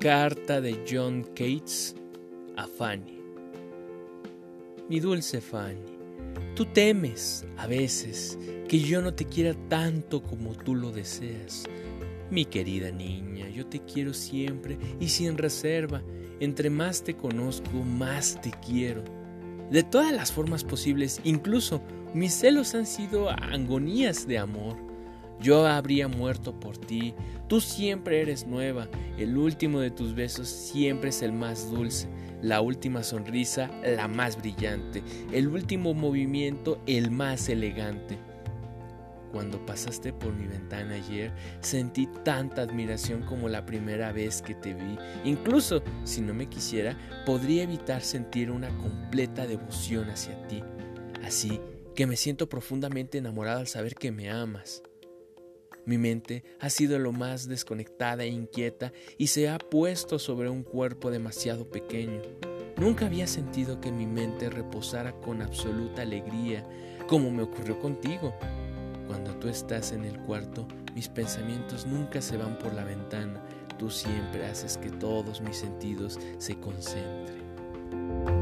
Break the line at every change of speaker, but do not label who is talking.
Carta de John Cates a Fanny. Mi dulce Fanny, tú temes a veces que yo no te quiera tanto como tú lo deseas. Mi querida niña, yo te quiero siempre y sin reserva. Entre más te conozco, más te quiero. De todas las formas posibles, incluso mis celos han sido agonías de amor. Yo habría muerto por ti. Tú siempre eres nueva. El último de tus besos siempre es el más dulce. La última sonrisa, la más brillante. El último movimiento, el más elegante. Cuando pasaste por mi ventana ayer, sentí tanta admiración como la primera vez que te vi. Incluso, si no me quisiera, podría evitar sentir una completa devoción hacia ti. Así que me siento profundamente enamorado al saber que me amas. Mi mente ha sido lo más desconectada e inquieta y se ha puesto sobre un cuerpo demasiado pequeño. Nunca había sentido que mi mente reposara con absoluta alegría, como me ocurrió contigo. Cuando tú estás en el cuarto, mis pensamientos nunca se van por la ventana. Tú siempre haces que todos mis sentidos se concentren.